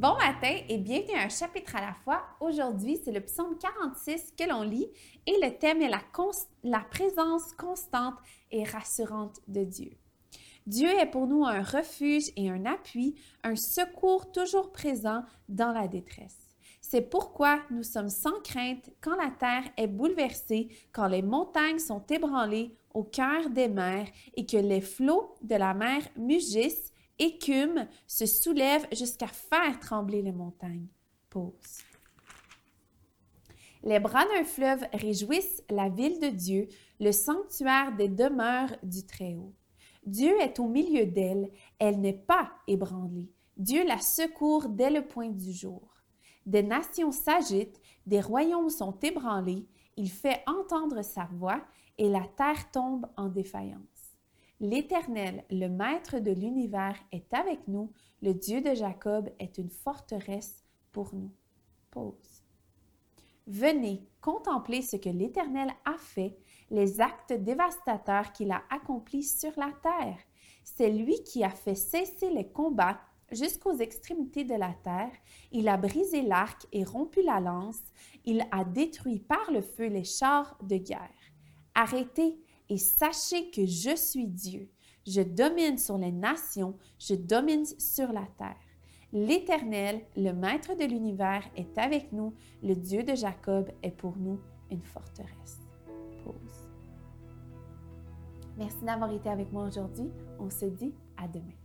Bon matin et bienvenue à un chapitre à la fois. Aujourd'hui, c'est le psaume 46 que l'on lit et le thème est la, la, présence constante et rassurante de Dieu. Dieu est pour nous un refuge et un appui, un secours toujours présent dans la détresse. C'est pourquoi nous sommes sans crainte quand la terre est bouleversée, quand les montagnes sont ébranlées au cœur des mers et que les flots de la mer mugissent écume, se soulève jusqu'à faire trembler les montagnes. Pause. Les bras d'un fleuve réjouissent la ville de Dieu, le sanctuaire des demeures du Très-Haut. Dieu est au milieu d'elle, elle n'est pas ébranlée. Dieu la secourt dès le point du jour. Des nations s'agitent, des royaumes sont ébranlés, il fait entendre sa voix et la terre tombe en défaillance. L'Éternel, le Maître de l'univers, est avec nous. Le Dieu de Jacob est une forteresse pour nous. Pause. Venez contempler ce que l'Éternel a fait, les actes dévastateurs qu'il a accomplis sur la terre. C'est lui qui a fait cesser les combats jusqu'aux extrémités de la terre. Il a brisé l'arc et rompu la lance. Il a détruit par le feu les chars de guerre. Arrêtez, et sachez que je suis Dieu. Je domine sur les nations, je domine sur la terre. L'Éternel, le Maître de l'univers, est avec nous, le Dieu de Jacob est pour nous une forteresse. Pause. Merci d'avoir été avec moi aujourd'hui. On se dit à demain.